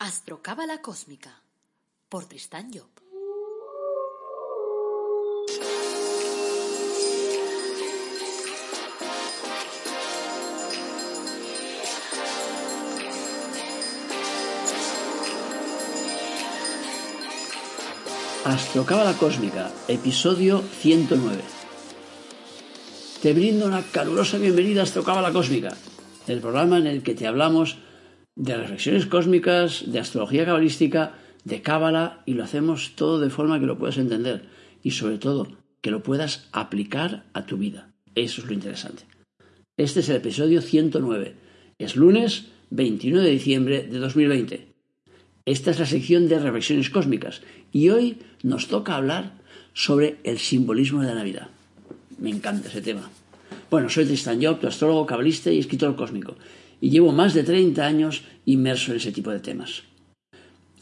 Astrocábala Cósmica por Tristán Job. Astrocábala Cósmica, episodio 109. Te brindo una calurosa bienvenida a Astrocábala Cósmica, el programa en el que te hablamos de reflexiones cósmicas, de astrología cabalística, de cábala, y lo hacemos todo de forma que lo puedas entender y sobre todo que lo puedas aplicar a tu vida. Eso es lo interesante. Este es el episodio 109. Es lunes 21 de diciembre de 2020. Esta es la sección de reflexiones cósmicas y hoy nos toca hablar sobre el simbolismo de la Navidad. Me encanta ese tema. Bueno, soy Tristan Job, tu astrólogo, cabalista y escritor cósmico, y llevo más de 30 años inmerso en ese tipo de temas.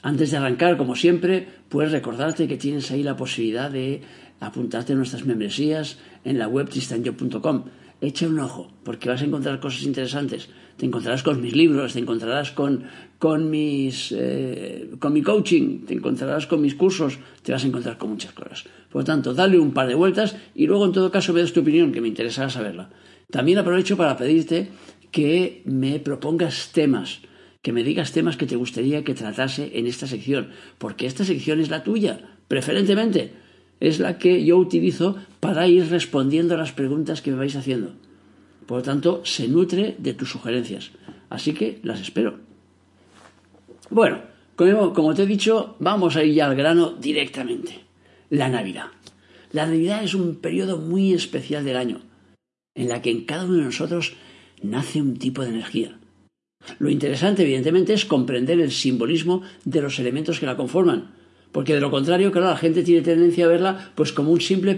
Antes de arrancar, como siempre, puedes recordarte que tienes ahí la posibilidad de apuntarte a nuestras membresías en la web tristanjob.com. Echa un ojo, porque vas a encontrar cosas interesantes. Te encontrarás con mis libros, te encontrarás con, con, mis, eh, con mi coaching, te encontrarás con mis cursos, te vas a encontrar con muchas cosas. Por lo tanto, dale un par de vueltas y luego en todo caso me das tu opinión, que me interesará saberla. También aprovecho para pedirte que me propongas temas, que me digas temas que te gustaría que tratase en esta sección, porque esta sección es la tuya, preferentemente. Es la que yo utilizo para ir respondiendo a las preguntas que me vais haciendo. Por lo tanto, se nutre de tus sugerencias. Así que las espero. Bueno, como, como te he dicho, vamos a ir ya al grano directamente. La Navidad. La Navidad es un periodo muy especial del año, en la que en cada uno de nosotros nace un tipo de energía. Lo interesante, evidentemente, es comprender el simbolismo de los elementos que la conforman, porque de lo contrario, claro, la gente tiene tendencia a verla pues como un simple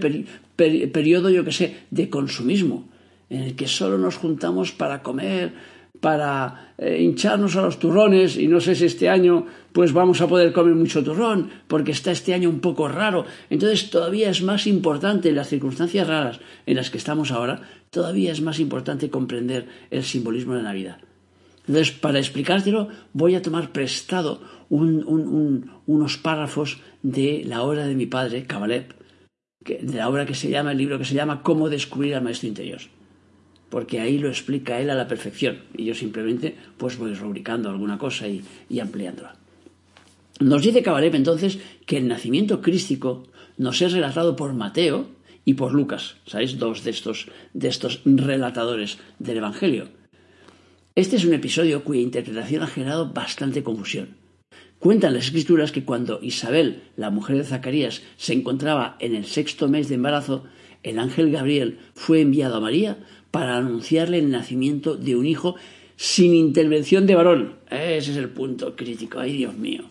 periodo, yo que sé, de consumismo, en el que solo nos juntamos para comer, para eh, hincharnos a los turrones y no sé si este año pues vamos a poder comer mucho turrón porque está este año un poco raro. Entonces todavía es más importante en las circunstancias raras en las que estamos ahora, todavía es más importante comprender el simbolismo de Navidad. Entonces, para explicártelo, voy a tomar prestado unos párrafos de la obra de mi padre, Kabalep, de la obra que se llama, el libro que se llama Cómo descubrir al maestro interior porque ahí lo explica él a la perfección y yo simplemente pues voy rubricando alguna cosa y, ampliándola. Nos dice Cabalep entonces que el nacimiento crístico nos es relatado por Mateo y por Lucas, ¿sabéis? Dos de estos, de estos relatadores del Evangelio. Este es un episodio cuya interpretación ha generado bastante confusión. Cuentan las escrituras que cuando Isabel, la mujer de Zacarías, se encontraba en el sexto mes de embarazo, el ángel Gabriel fue enviado a María para anunciarle el nacimiento de un hijo sin intervención de varón. Ese es el punto crítico. Ay, Dios mío.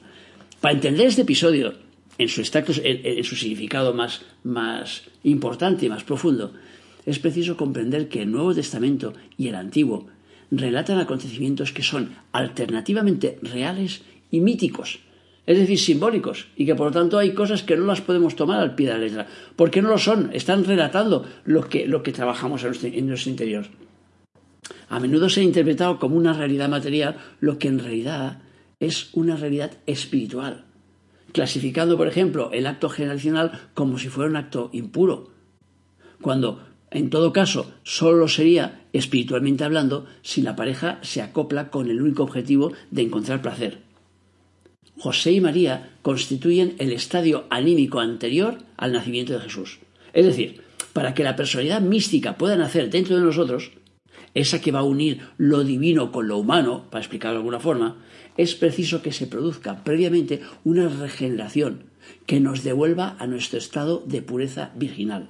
Para entender este episodio en su, en, su significado más, más importante y más profundo, es preciso comprender que el Nuevo Testamento y el Antiguo relatan acontecimientos que son alternativamente reales y míticos es decir, simbólicos, y que por lo tanto hay cosas que no las podemos tomar al pie de la letra, porque no lo son, están relatando lo que, lo que trabajamos en en nuestro interior. A menudo se ha interpretado como una realidad material lo que en realidad es una realidad espiritual, clasificando, por ejemplo, el acto generacional como si fuera un acto impuro, cuando, en todo caso, solo sería, espiritualmente hablando, si la pareja se acopla con el único objetivo de encontrar placer. José y María constituyen el estadio anímico anterior al nacimiento de Jesús. Es decir, para que la personalidad mística pueda nacer dentro de nosotros, esa que va a unir lo divino con lo humano, para explicarlo de alguna forma, es preciso que se produzca previamente una regeneración que nos devuelva a nuestro estado de pureza virginal.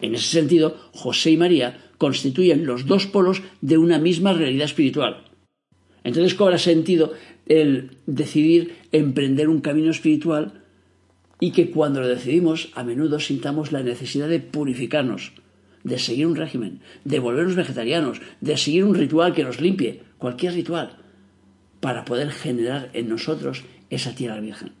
En ese sentido, José y María constituyen los dos polos de una misma realidad espiritual. Entonces cobra sentido el decidir emprender un camino espiritual y que cuando lo decidimos a menudo sintamos la necesidad de purificarnos, de seguir un régimen, de volvernos vegetarianos, de seguir un ritual que nos limpie, cualquier ritual, para poder generar en nosotros esa tierra virgen.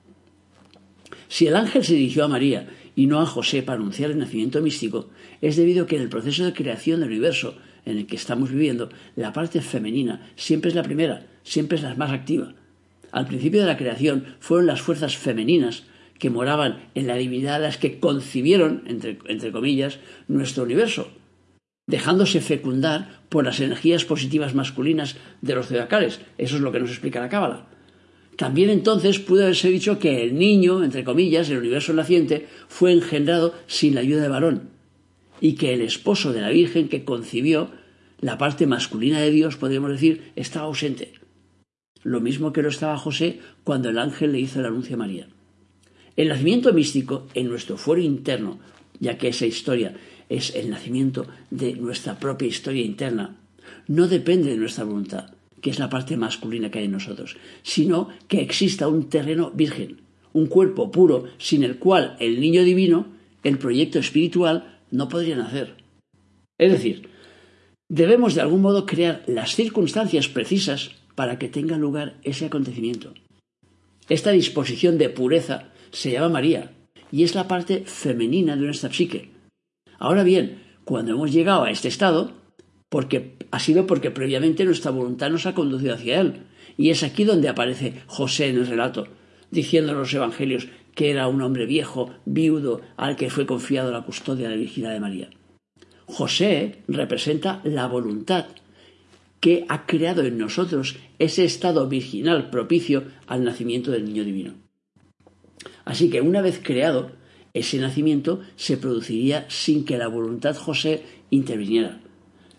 Si el ángel se dirigió a María y no a José para anunciar el nacimiento místico, es debido a que en el proceso de creación del universo en el que estamos viviendo, la parte femenina siempre es la primera, siempre es la más activa. al principio de la creación fueron las fuerzas femeninas que moraban en la divinidad las que concibieron, entre, entre comillas, nuestro universo, dejándose fecundar por las energías positivas masculinas de los zodiacales. Eso es lo que nos explica la Cábala. También entonces pudo haberse dicho que el niño, entre comillas, el universo naciente, fue engendrado sin la ayuda de varón, y que el esposo de la Virgen que concibió la parte masculina de Dios, podríamos decir, estaba ausente. Lo mismo que lo estaba José cuando el ángel le hizo el anuncio a María. El nacimiento místico en nuestro fuero interno, ya que esa historia es el nacimiento de nuestra propia historia interna, no depende de nuestra voluntad, que es la parte masculina que hay en nosotros, sino que exista un terreno virgen, un cuerpo puro sin el cual el niño divino, el proyecto espiritual, no podría nacer. Es decir, debemos de algún modo crear las circunstancias precisas para que tenga lugar ese acontecimiento. Esta disposición de pureza se llama María y es la parte femenina de nuestra psique. Ahora bien, cuando hemos llegado a este estado, porque ha sido porque previamente nuestra voluntad nos ha conducido hacia él. Y es aquí donde aparece José en el relato, diciendo en los evangelios que era un hombre viejo, viudo, al que fue confiado la custodia de la virginidad de María. José representa la voluntad que ha creado en nosotros ese estado virginal propicio al nacimiento del niño divino. Así que una vez creado, ese nacimiento se produciría sin que la voluntad José interviniera.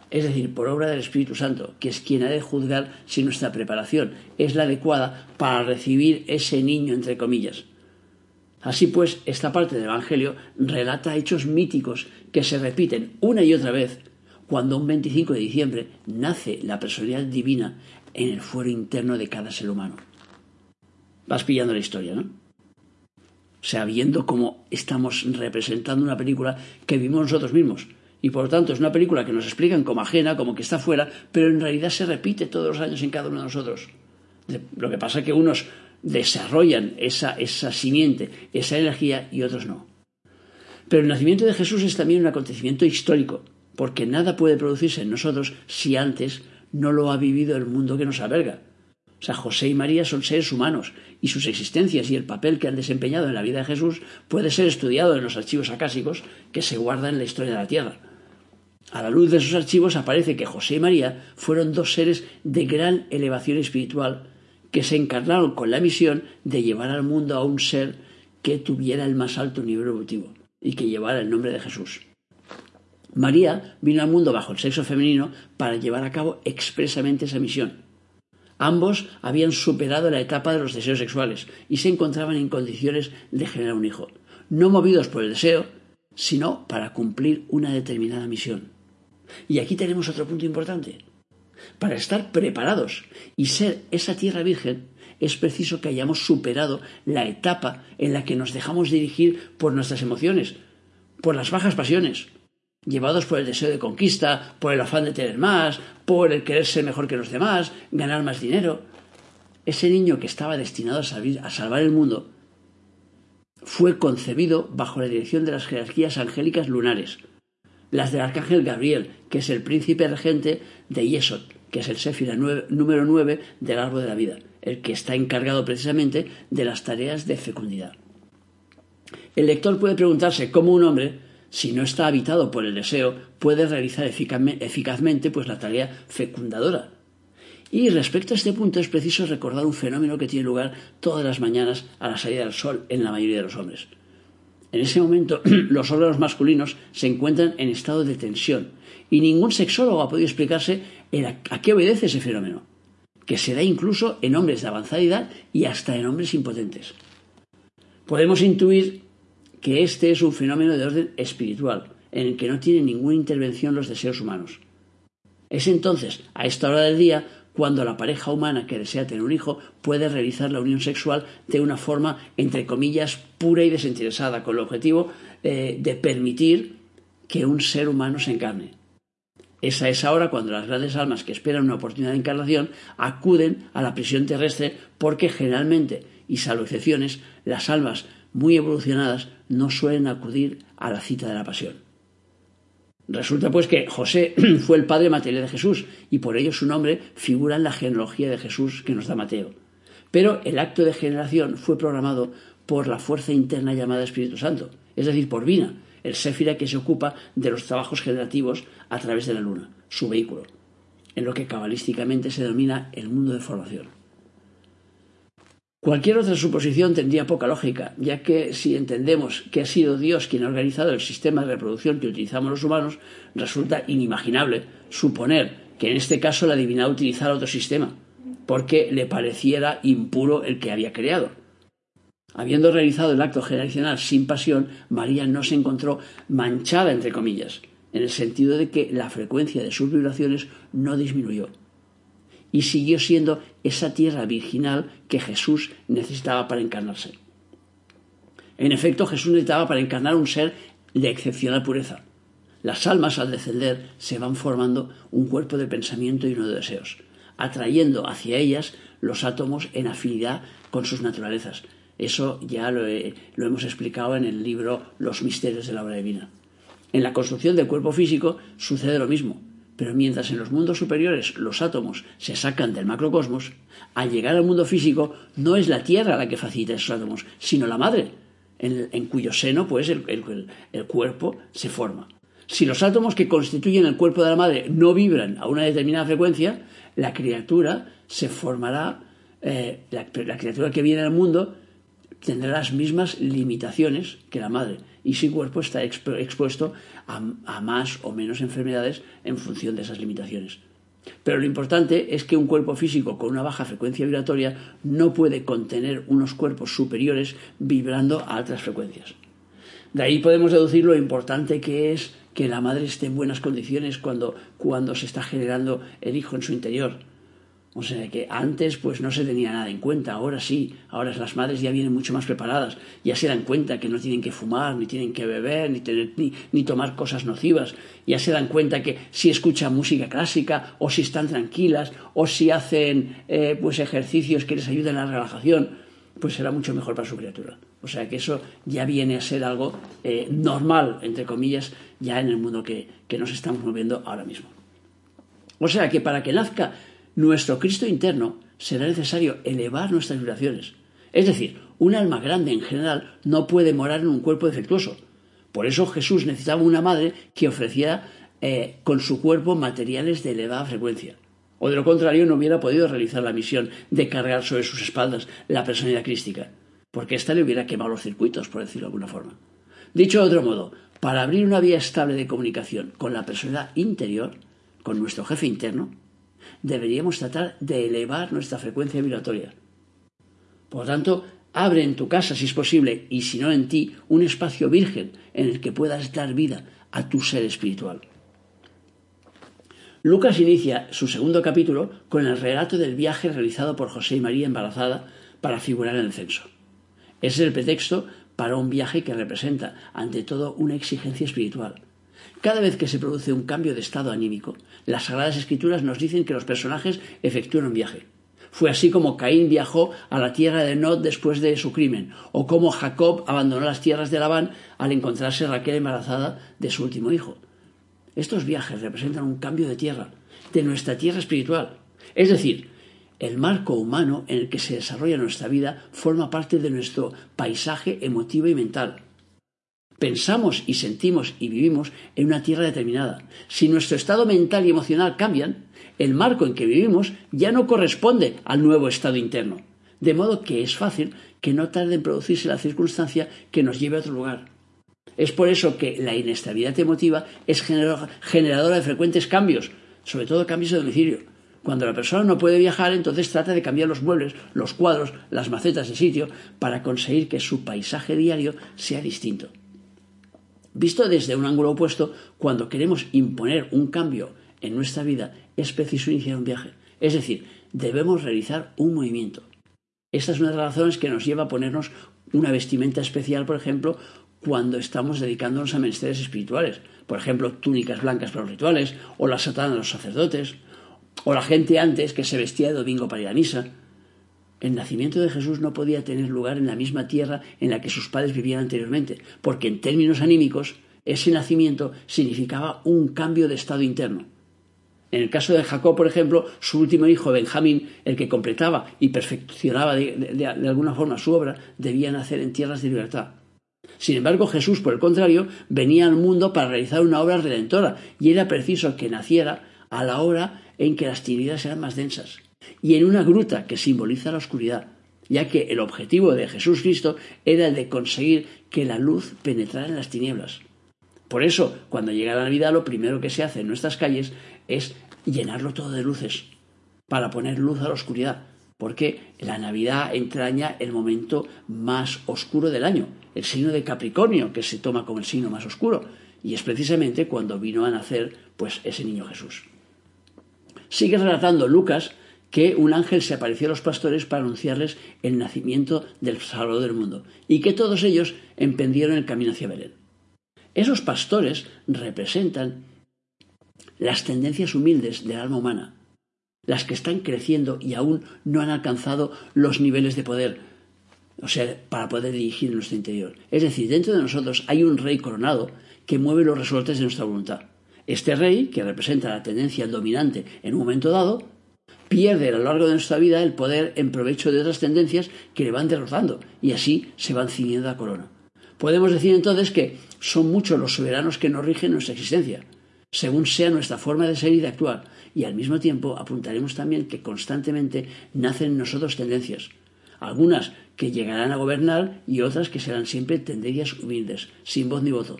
Es decir, por obra del Espíritu Santo, que es quien ha de juzgar si nuestra preparación es la adecuada para recibir ese niño, entre comillas. Así pues, esta parte del Evangelio relata hechos míticos que se repiten una y otra vez cuando un 25 de diciembre nace la personalidad divina en el fuero interno de cada ser humano. Vas pillando la historia, ¿no? Sea, viendo cómo estamos representando una película que vimos nosotros mismos. Y por lo tanto es una película que nos explican como ajena, como que está fuera, pero en realidad se repite todos los años en cada uno de nosotros. Lo que pasa es que unos desarrollan esa, esa simiente, esa energía, y otros no. Pero el nacimiento de Jesús es también un acontecimiento histórico, porque nada puede producirse en nosotros si antes no lo ha vivido el mundo que nos alberga. O sea, José y María son seres humanos y sus existencias y el papel que han desempeñado en la vida de Jesús puede ser estudiado en los archivos acásicos que se guardan en la historia de la Tierra. A la luz de esos archivos aparece que José y María fueron dos seres de gran elevación espiritual que se encarnaron con la misión de llevar al mundo a un ser que tuviera el más alto nivel evolutivo y que llevara el nombre de Jesús. María vino al mundo bajo el sexo femenino para llevar a cabo expresamente esa misión Ambos habían superado la etapa de los deseos sexuales y se encontraban en condiciones de generar un hijo, no movidos por el deseo, sino para cumplir una determinada misión. Y aquí tenemos otro punto importante. Para estar preparados y ser esa tierra virgen, es preciso que hayamos superado la etapa en la que nos dejamos dirigir por nuestras emociones, por las bajas pasiones, llevados por el deseo de conquista, por el afán de tener más, por el querer ser mejor que los demás, ganar más dinero. Ese niño que estaba destinado a, salvar el mundo fue concebido bajo la dirección de las jerarquías angélicas lunares, las del arcángel Gabriel, que es el príncipe regente de Yesod, que es el Séfira número 9 del árbol de la vida, el que está encargado precisamente de las tareas de fecundidad. El lector puede preguntarse cómo un hombre si no está habitado por el deseo, puede realizar eficazmente pues, la tarea fecundadora. Y respecto a este punto es preciso recordar un fenómeno que tiene lugar todas las mañanas a la salida del sol en la mayoría de los hombres. En ese momento los órganos masculinos se encuentran en estado de tensión y ningún sexólogo ha podido explicarse a qué obedece ese fenómeno, que se da incluso en hombres de avanzada edad y hasta en hombres impotentes. Podemos intuir que este es un fenómeno de orden espiritual, en el que no tiene ninguna intervención los deseos humanos. Es entonces, a esta hora del día, cuando la pareja humana que desea tener un hijo puede realizar la unión sexual de una forma, entre comillas, pura y desinteresada, con el objetivo eh, de permitir que un ser humano se encarne. Es esa hora cuando las grandes almas que esperan una oportunidad de encarnación acuden a la prisión terrestre porque generalmente, y salvo excepciones, las almas muy evolucionadas no suelen acudir a la cita de la pasión. Resulta pues que José fue el padre material de Jesús y por ello su nombre figura en la genealogía de Jesús que nos da Mateo. Pero el acto de generación fue programado por la fuerza interna llamada Espíritu Santo, es decir, por Vina, el Séfira que se ocupa de los trabajos generativos a través de la luna, su vehículo, en lo que cabalísticamente se denomina el mundo de formación. Cualquier otra suposición tendría poca lógica, ya que si entendemos que ha sido Dios quien ha organizado el sistema de reproducción que utilizamos los humanos, resulta inimaginable suponer que en este caso la divinidad utilizara otro sistema, porque le pareciera impuro el que había creado. Habiendo realizado el acto generacional sin pasión, María no se encontró manchada, entre comillas, en el sentido de que la frecuencia de sus vibraciones no disminuyó y siguió siendo esa tierra virginal que Jesús necesitaba para encarnarse. En efecto, Jesús necesitaba para encarnar un ser de excepcional pureza. Las almas al descender se van formando un cuerpo de pensamiento y uno de deseos, atrayendo hacia ellas los átomos en afinidad con sus naturalezas. Eso ya lo, hemos explicado en el libro Los misterios de la obra divina. En la construcción del cuerpo físico sucede lo mismo. Pero mientras en los mundos superiores los átomos se sacan del macrocosmos, al llegar al mundo físico no es la Tierra la que facilita esos átomos, sino la madre, en, cuyo seno pues el, cuerpo se forma. Si los átomos que constituyen el cuerpo de la madre no vibran a una determinada frecuencia, la criatura se formará, eh, la criatura que viene al mundo tendrá las mismas limitaciones que la madre y su cuerpo está expuesto a, más o menos enfermedades en función de esas limitaciones. Pero lo importante es que un cuerpo físico con una baja frecuencia vibratoria no puede contener unos cuerpos superiores vibrando a altas frecuencias. De ahí podemos deducir lo importante que es que la madre esté en buenas condiciones cuando, cuando se está generando el hijo en su interior o sea que antes pues no se tenía nada en cuenta, ahora sí, ahora las madres ya vienen mucho más preparadas, ya se dan cuenta que no tienen que fumar, ni tienen que beber, ni, tener, ni, tomar cosas nocivas, ya se dan cuenta que si escuchan música clásica, o si están tranquilas, o si hacen eh, pues ejercicios que les ayuden a la relajación, pues será mucho mejor para su criatura. O sea que eso ya viene a ser algo eh, normal, entre comillas, ya en el mundo que, que nos estamos moviendo ahora mismo. O sea que para que nazca nuestro Cristo interno será necesario elevar nuestras vibraciones. Es decir, un alma grande en general no puede morar en un cuerpo defectuoso. Por eso Jesús necesitaba una madre que ofreciera eh, con su cuerpo materiales de elevada frecuencia. O de lo contrario no hubiera podido realizar la misión de cargar sobre sus espaldas la personalidad crística, porque ésta le hubiera quemado los circuitos, por decirlo de alguna forma. Dicho de otro modo, para abrir una vía estable de comunicación con la personalidad interior, con nuestro jefe interno, deberíamos tratar de elevar nuestra frecuencia vibratoria. Por lo tanto, abre en tu casa, si es posible, y si no en ti, un espacio virgen en el que puedas dar vida a tu ser espiritual. Lucas inicia su segundo capítulo con el relato del viaje realizado por José y María embarazada para figurar en el censo. Es el pretexto para un viaje que representa, ante todo, una exigencia espiritual. Cada vez que se produce un cambio de estado anímico, las Sagradas Escrituras nos dicen que los personajes efectúan un viaje. Fue así como Caín viajó a la tierra de Nod después de su crimen, o como Jacob abandonó las tierras de Labán al encontrarse Raquel embarazada de su último hijo. Estos viajes representan un cambio de tierra, de nuestra tierra espiritual. Es decir, el marco humano en el que se desarrolla nuestra vida forma parte de nuestro paisaje emotivo y mental. Pensamos y sentimos y vivimos en una tierra determinada. Si nuestro estado mental y emocional cambian, el marco en que vivimos ya no corresponde al nuevo estado interno. De modo que es fácil que no tarde en producirse la circunstancia que nos lleve a otro lugar. Es por eso que la inestabilidad emotiva es generadora de frecuentes cambios, sobre todo cambios de domicilio. Cuando la persona no puede viajar, entonces trata de cambiar los muebles, los cuadros, las macetas de sitio, para conseguir que su paisaje diario sea distinto. Visto desde un ángulo opuesto, cuando queremos imponer un cambio en nuestra vida, es preciso iniciar un viaje. Es decir, debemos realizar un movimiento. Esta es una de las razones que nos lleva a ponernos una vestimenta especial, por ejemplo, cuando estamos dedicándonos a menesteres espirituales. Por ejemplo, túnicas blancas para los rituales, o la satana de los sacerdotes, o la gente antes que se vestía de domingo para ir a misa. El nacimiento de Jesús no podía tener lugar en la misma tierra en la que sus padres vivían anteriormente, porque en términos anímicos ese nacimiento significaba un cambio de estado interno. En el caso de Jacob, por ejemplo, su último hijo, Benjamín, el que completaba y perfeccionaba de, alguna forma su obra, debía nacer en tierras de libertad. Sin embargo, Jesús, por el contrario, venía al mundo para realizar una obra redentora, y era preciso que naciera a la hora en que las tinieblas eran más densas, y en una gruta que simboliza la oscuridad, ya que el objetivo de Jesús Cristo era el de conseguir que la luz penetrara en las tinieblas. Por eso, cuando llega la Navidad, lo primero que se hace en nuestras calles es llenarlo todo de luces, para poner luz a la oscuridad, porque la Navidad entraña el momento más oscuro del año, el signo de Capricornio, que se toma como el signo más oscuro, y es precisamente cuando vino a nacer pues ese niño Jesús. Sigue relatando Lucas que un ángel se apareció a los pastores para anunciarles el nacimiento del Salvador del mundo, y que todos ellos emprendieron el camino hacia Belén. Esos pastores representan las tendencias humildes del alma humana, las que están creciendo y aún no han alcanzado los niveles de poder, o sea, para poder dirigir nuestro interior. Es decir, dentro de nosotros hay un rey coronado que mueve los resortes de nuestra voluntad. Este rey, que representa la tendencia dominante en un momento dado, pierde a lo largo de nuestra vida el poder en provecho de otras tendencias que le van derrotando y así se van ciñendo la corona. Podemos decir entonces que son muchos los soberanos que nos rigen nuestra existencia, según sea nuestra forma de ser y de actuar, y al mismo tiempo apuntaremos también que constantemente nacen en nosotros tendencias, algunas que llegarán a gobernar y otras que serán siempre tendencias humildes, sin voz ni voto,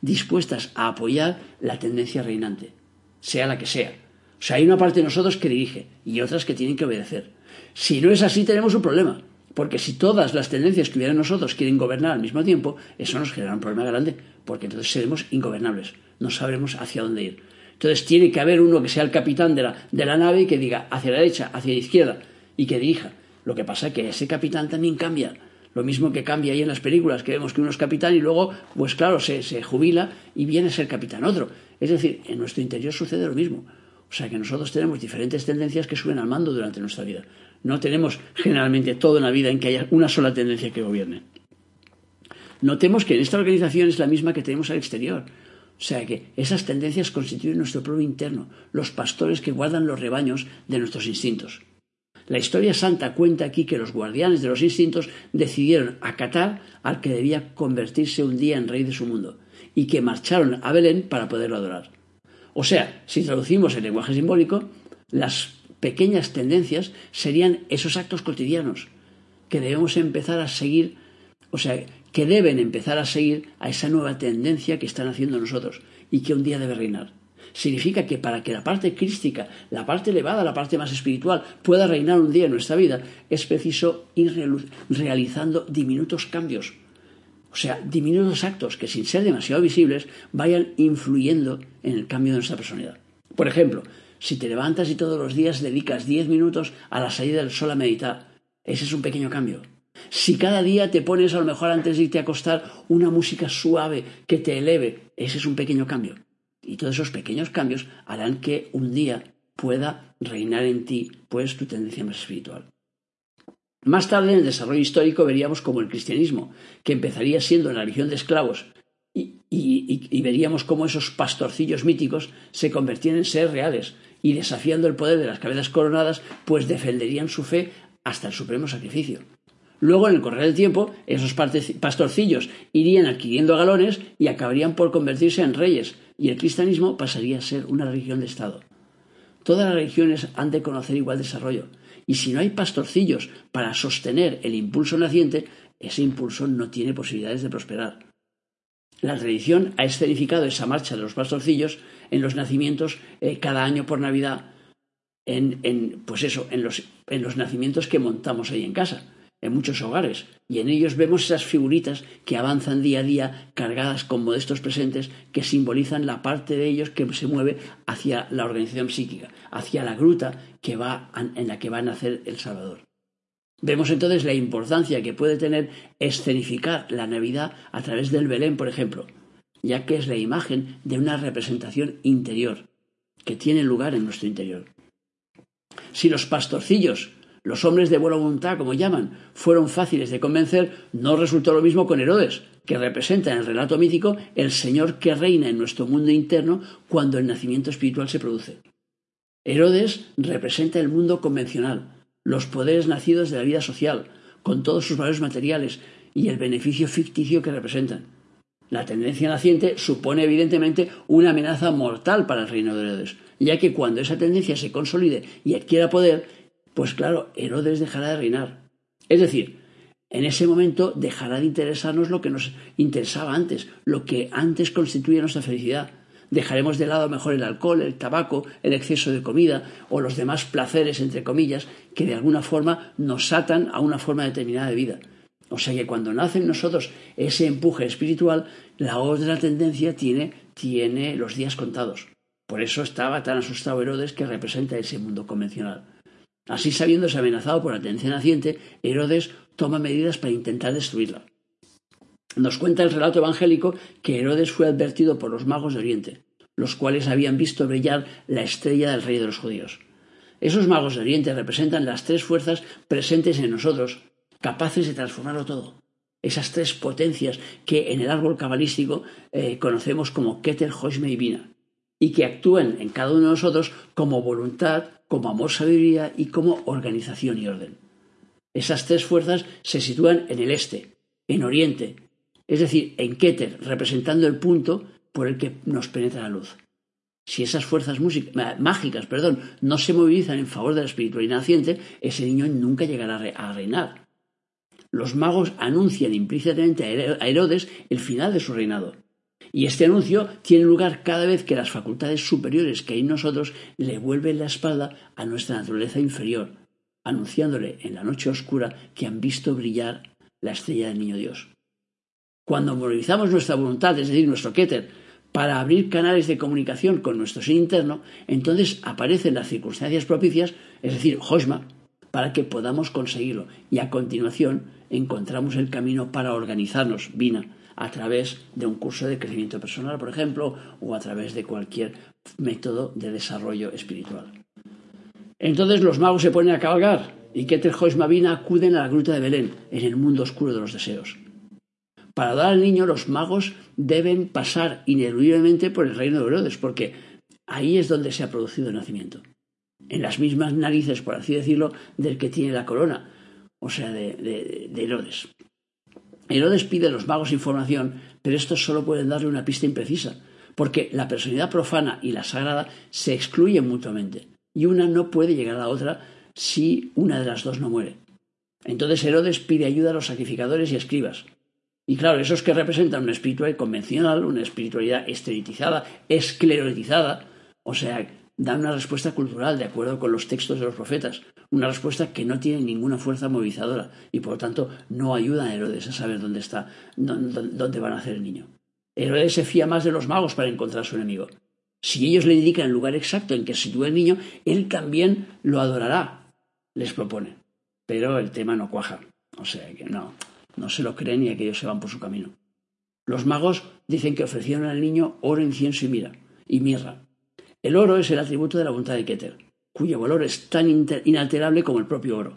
dispuestas a apoyar la tendencia reinante, sea la que sea. O sea, hay una parte de nosotros que dirige y otras que tienen que obedecer. Si no es así, tenemos un problema. Porque si todas las tendencias que hubiera en nosotros quieren gobernar al mismo tiempo, eso nos genera un problema grande, porque entonces seremos ingobernables, no sabremos hacia dónde ir. Entonces tiene que haber uno que sea el capitán de la, de la nave y que diga hacia la derecha, hacia la izquierda, y que dirija. Lo que pasa es que ese capitán también cambia. Lo mismo que cambia ahí en las películas, que vemos que uno es capitán y luego, pues claro, se, se jubila y viene a ser capitán otro. Es decir, en nuestro interior sucede lo mismo. O sea que nosotros tenemos diferentes tendencias que suben al mando durante nuestra vida. No tenemos generalmente todo en la vida en que haya una sola tendencia que gobierne. Notemos que en esta organización es la misma que tenemos al exterior. O sea que esas tendencias constituyen nuestro propio interno, los pastores que guardan los rebaños de nuestros instintos. La historia santa cuenta aquí que los guardianes de los instintos decidieron acatar al que debía convertirse un día en rey de su mundo, y que marcharon a Belén para poderlo adorar. O sea, si traducimos el lenguaje simbólico, las pequeñas tendencias serían esos actos cotidianos que debemos empezar a seguir, o sea, que deben empezar a seguir a esa nueva tendencia que están haciendo nosotros y que un día debe reinar. Significa que para que la parte crística, la parte elevada, la parte más espiritual pueda reinar un día en nuestra vida, es preciso ir realizando diminutos cambios. O sea, diminutos actos que sin ser demasiado visibles vayan influyendo en el cambio de nuestra personalidad. Por ejemplo, si te levantas y todos los días dedicas 10 minutos a la salida del sol a meditar, ese es un pequeño cambio. Si cada día te pones a lo mejor antes de irte a acostar una música suave que te eleve, ese es un pequeño cambio. Y todos esos pequeños cambios harán que un día pueda reinar en ti pues tu tendencia más espiritual. Más tarde en el desarrollo histórico veríamos como el cristianismo, que empezaría siendo la religión de esclavos, y, veríamos cómo esos pastorcillos míticos se convertían en seres reales y desafiando el poder de las cabezas coronadas, pues defenderían su fe hasta el supremo sacrificio. Luego, en el correr del tiempo, esos pastorcillos irían adquiriendo galones y acabarían por convertirse en reyes, y el cristianismo pasaría a ser una religión de Estado. Todas las religiones han de conocer igual desarrollo, y si no hay pastorcillos para sostener el impulso naciente, ese impulso no tiene posibilidades de prosperar. La tradición ha escenificado esa marcha de los pastorcillos en los nacimientos eh, cada año por Navidad, en, pues eso, en los, en los nacimientos que montamos ahí en casa, en muchos hogares, y en ellos vemos esas figuritas que avanzan día a día cargadas con modestos presentes que simbolizan la parte de ellos que se mueve hacia la organización psíquica, hacia la gruta que va, en la que va a nacer el Salvador. Vemos entonces la importancia que puede tener escenificar la Navidad a través del Belén, por ejemplo, ya que es la imagen de una representación interior que tiene lugar en nuestro interior. Si los pastorcillos, los hombres de buena voluntad, como llaman, fueron fáciles de convencer, no resultó lo mismo con Herodes, que representa en el relato mítico el Señor que reina en nuestro mundo interno cuando el nacimiento espiritual se produce. Herodes representa el mundo convencional, los poderes nacidos de la vida social, con todos sus valores materiales y el beneficio ficticio que representan. La tendencia naciente supone evidentemente una amenaza mortal para el reino de Herodes, ya que cuando esa tendencia se consolide y adquiera poder, pues claro, Herodes dejará de reinar. Es decir, en ese momento dejará de interesarnos lo que nos interesaba antes, lo que antes constituía nuestra felicidad. Dejaremos de lado mejor el alcohol, el tabaco, el exceso de comida o los demás placeres, entre comillas, que de alguna forma nos atan a una forma determinada de vida. O sea que cuando nace en nosotros ese empuje espiritual, la otra tendencia tiene, tiene los días contados. Por eso estaba tan asustado Herodes que representa ese mundo convencional. Así, sabiéndose amenazado por la naciente, Herodes toma medidas para intentar destruirla. Nos cuenta el relato evangélico que Herodes fue advertido por los magos de Oriente, los cuales habían visto brillar la estrella del rey de los judíos. Esos magos de Oriente representan las tres fuerzas presentes en nosotros, capaces de transformarlo todo. Esas tres potencias que en el árbol cabalístico eh, conocemos como Keter, Hoshme y Bina, y que actúan en cada uno de nosotros como voluntad, como amor, sabiduría y como organización y orden. Esas tres fuerzas se sitúan en el este, en oriente, es decir, en Keter, representando el punto por el que nos penetra la luz. Si esas fuerzas mágicas perdón, no se movilizan en favor de la espiritualidad naciente, ese niño nunca llegará a reinar. Los magos anuncian implícitamente a Herodes el final de su reinado. Y este anuncio tiene lugar cada vez que las facultades superiores que hay en nosotros le vuelven la espalda a nuestra naturaleza inferior, anunciándole en la noche oscura que han visto brillar la estrella del niño Dios. Cuando movilizamos nuestra voluntad, es decir, nuestro Keter, para abrir canales de comunicación con nuestro ser interno, entonces aparecen las circunstancias propicias, es decir, Hoshma, para que podamos conseguirlo. Y a continuación encontramos el camino para organizarnos, Vina, a través de un curso de crecimiento personal, por ejemplo, o a través de cualquier método de desarrollo espiritual. Entonces los magos se ponen a cabalgar y Keter Hoshma Vina acuden a la gruta de Belén, en el mundo oscuro de los deseos. Para dar al niño, los magos deben pasar ineludiblemente por el reino de Herodes, porque ahí es donde se ha producido el nacimiento. En las mismas narices, por así decirlo, del que tiene la corona, o sea, de, Herodes. Herodes pide a los magos información, pero estos solo pueden darle una pista imprecisa, porque la personalidad profana y la sagrada se excluyen mutuamente, y una no puede llegar a la otra si una de las dos no muere. Entonces Herodes pide ayuda a los sacrificadores y escribas, y claro, esos que representan una espiritualidad convencional, una espiritualidad esterilizada, esclerotizada, o sea, dan una respuesta cultural de acuerdo con los textos de los profetas, una respuesta que no tiene ninguna fuerza movilizadora y por lo tanto no ayuda a Herodes a saber dónde está, dónde va a nacer el niño. Herodes se fía más de los magos para encontrar a su enemigo. Si ellos le indican el lugar exacto en que se sitúa el niño, él también lo adorará, les propone. Pero el tema no cuaja. O sea que no, no se lo creen y aquellos se van por su camino. Los magos dicen que ofrecieron al niño oro, incienso y mira, y mirra. El oro es el atributo de la voluntad de Keter, cuyo valor es tan inalterable como el propio oro.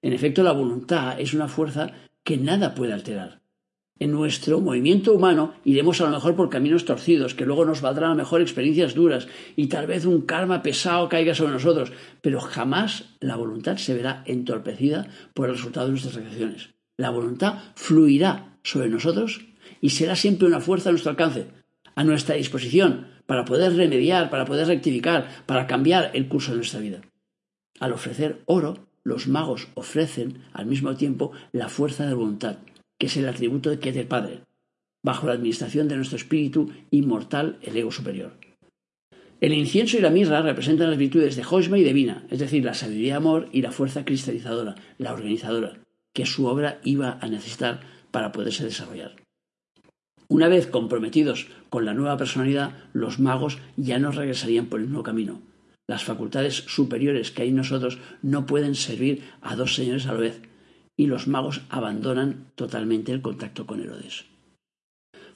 En efecto, la voluntad es una fuerza que nada puede alterar. En nuestro movimiento humano iremos a lo mejor por caminos torcidos, que luego nos valdrán a lo mejor experiencias duras y tal vez un karma pesado caiga sobre nosotros, pero jamás la voluntad se verá entorpecida por el resultado de nuestras acciones. La voluntad fluirá sobre nosotros y será siempre una fuerza a nuestro alcance, a nuestra disposición, para poder remediar, para poder rectificar, para cambiar el curso de nuestra vida. Al ofrecer oro, los magos ofrecen al mismo tiempo la fuerza de voluntad, que es el atributo que del Padre, bajo la administración de nuestro espíritu inmortal, el ego superior. El incienso y la mirra representan las virtudes de Joshma y de Vina, es decir, la sabiduría amor y la fuerza cristalizadora, la organizadora que su obra iba a necesitar para poderse desarrollar. Una vez comprometidos con la nueva personalidad, los magos ya no regresarían por el mismo camino. Las facultades superiores que hay en nosotros no pueden servir a dos señores a la vez, y los magos abandonan totalmente el contacto con Herodes.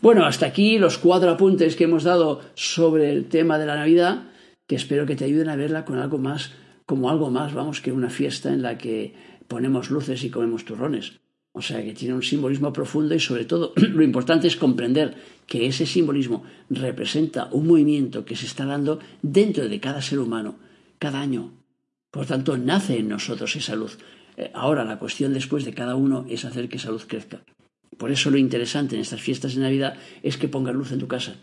Bueno, hasta aquí los cuatro apuntes que hemos dado sobre el tema de la Navidad, que espero que te ayuden a verla con algo más, como algo más, vamos, que una fiesta en la que ponemos luces y comemos turrones. O sea que tiene un simbolismo profundo y sobre todo lo importante es comprender que ese simbolismo representa un movimiento que se está dando dentro de cada ser humano cada año. Por tanto, nace en nosotros esa luz. Eh, ahora la cuestión después de cada uno es hacer que esa luz crezca. Por eso lo interesante en estas fiestas de Navidad es que pongas luz en tu casa.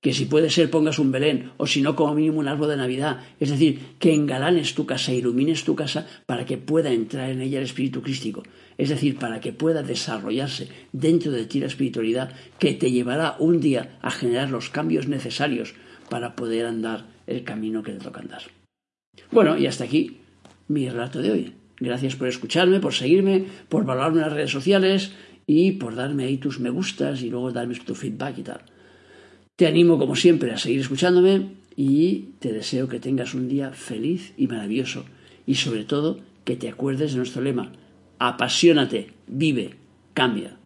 Que si puede ser pongas un Belén o si no como mínimo un árbol de Navidad. Es decir, que engalanes tu casa, ilumines tu casa para que pueda entrar en ella el Espíritu Crístico. Es decir, para que pueda desarrollarse dentro de ti la espiritualidad que te llevará un día a generar los cambios necesarios para poder andar el camino que te toca andar. Bueno, y hasta aquí mi relato de hoy. Gracias por escucharme, por seguirme, por valorarme en las redes sociales y por darme ahí tus me gustas y luego darme tu feedback y tal. Te animo, como siempre, a seguir escuchándome y te deseo que tengas un día feliz y maravilloso y sobre todo que te acuerdes de nuestro lema, apasionate, vive, cambia.